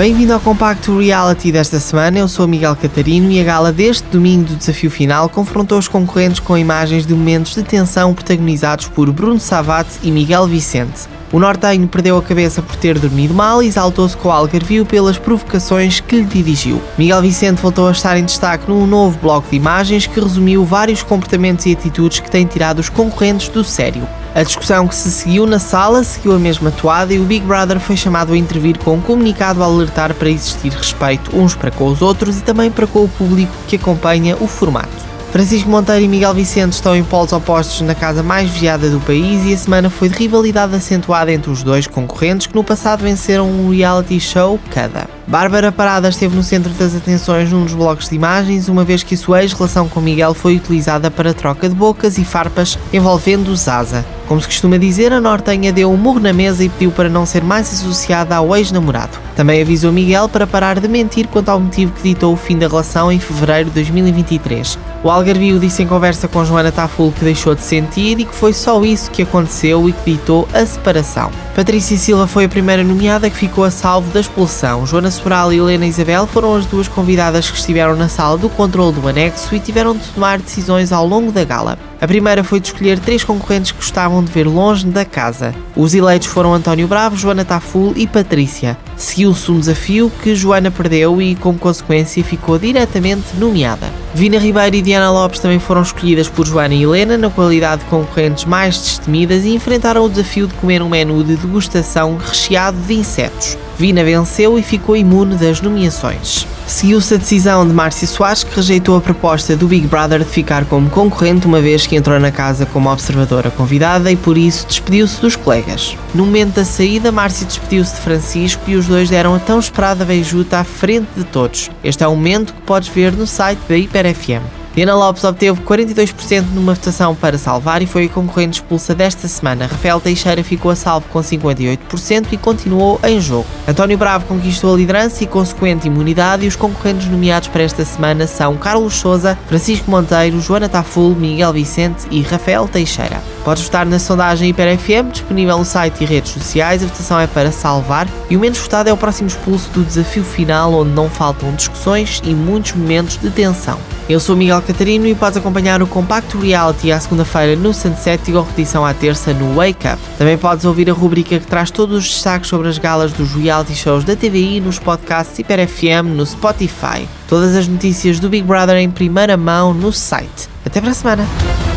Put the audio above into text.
Bem-vindo ao Compacto Reality desta semana. Eu sou Miguel Catarino e a gala deste domingo do desafio final confrontou os concorrentes com imagens de momentos de tensão protagonizados por Bruno Savate e Miguel Vicente. O nortenho perdeu a cabeça por ter dormido mal e exaltou-se com o Algarvio pelas provocações que lhe dirigiu. Miguel Vicente voltou a estar em destaque num novo bloco de imagens que resumiu vários comportamentos e atitudes que têm tirado os concorrentes do sério. A discussão que se seguiu na sala seguiu a mesma toada e o Big Brother foi chamado a intervir com um comunicado a alertar para existir respeito uns para com os outros e também para com o público que acompanha o formato. Francisco Monteiro e Miguel Vicente estão em polos opostos na casa mais vigiada do país e a semana foi de rivalidade acentuada entre os dois concorrentes que no passado venceram um reality show cada. Bárbara Parada esteve no centro das atenções num dos blocos de imagens, uma vez que a sua ex-relação com Miguel foi utilizada para troca de bocas e farpas envolvendo Zaza. Como se costuma dizer, a Nortenha deu um murro na mesa e pediu para não ser mais associada ao ex-namorado. Também avisou Miguel para parar de mentir quanto ao motivo que ditou o fim da relação em fevereiro de 2023. O Algarvio disse em conversa com Joana Taful que deixou de sentir e que foi só isso que aconteceu e que ditou a separação. Patrícia Silva foi a primeira nomeada que ficou a salvo da expulsão. Joana Sobral e Helena Isabel foram as duas convidadas que estiveram na sala do controle do anexo e tiveram de tomar decisões ao longo da gala. A primeira foi de escolher três concorrentes que gostavam de ver longe da casa. Os eleitos foram António Bravo, Joana Taful e Patrícia. Seguiu-se um desafio que Joana perdeu e, como consequência, ficou diretamente nomeada. Vina Ribeiro e Diana Lopes também foram escolhidas por Joana e Helena na qualidade de concorrentes mais destemidas e enfrentaram o desafio de comer um menu de degustação recheado de insetos. Vina venceu e ficou imune das nomeações. Seguiu-se a decisão de Márcia Soares, que rejeitou a proposta do Big Brother de ficar como concorrente, uma vez que entrou na casa como observadora convidada e por isso despediu-se dos colegas. No momento da saída, Márcia despediu-se de Francisco e os dois deram a tão esperada beijuta à frente de todos. Este é o momento que podes ver no site da Hiper FM. Diana Lopes obteve 42% numa votação para salvar e foi a concorrente expulsa desta semana. Rafael Teixeira ficou a salvo com 58% e continuou em jogo. António Bravo conquistou a liderança e consequente imunidade e os concorrentes nomeados para esta semana são Carlos Souza, Francisco Monteiro, Joana Taful, Miguel Vicente e Rafael Teixeira. Podes votar na sondagem HiperFM, disponível no site e redes sociais. A votação é para salvar e o menos votado é o próximo expulso do desafio final, onde não faltam discussões e muitos momentos de tensão. Eu sou Miguel Catarino e podes acompanhar o Compacto Reality à segunda-feira no Sunset e a repetição à terça no Wake Up. Também podes ouvir a rubrica que traz todos os destaques sobre as galas dos reality shows da TVI nos podcasts Hiper FM no Spotify. Todas as notícias do Big Brother em primeira mão no site. Até para a semana!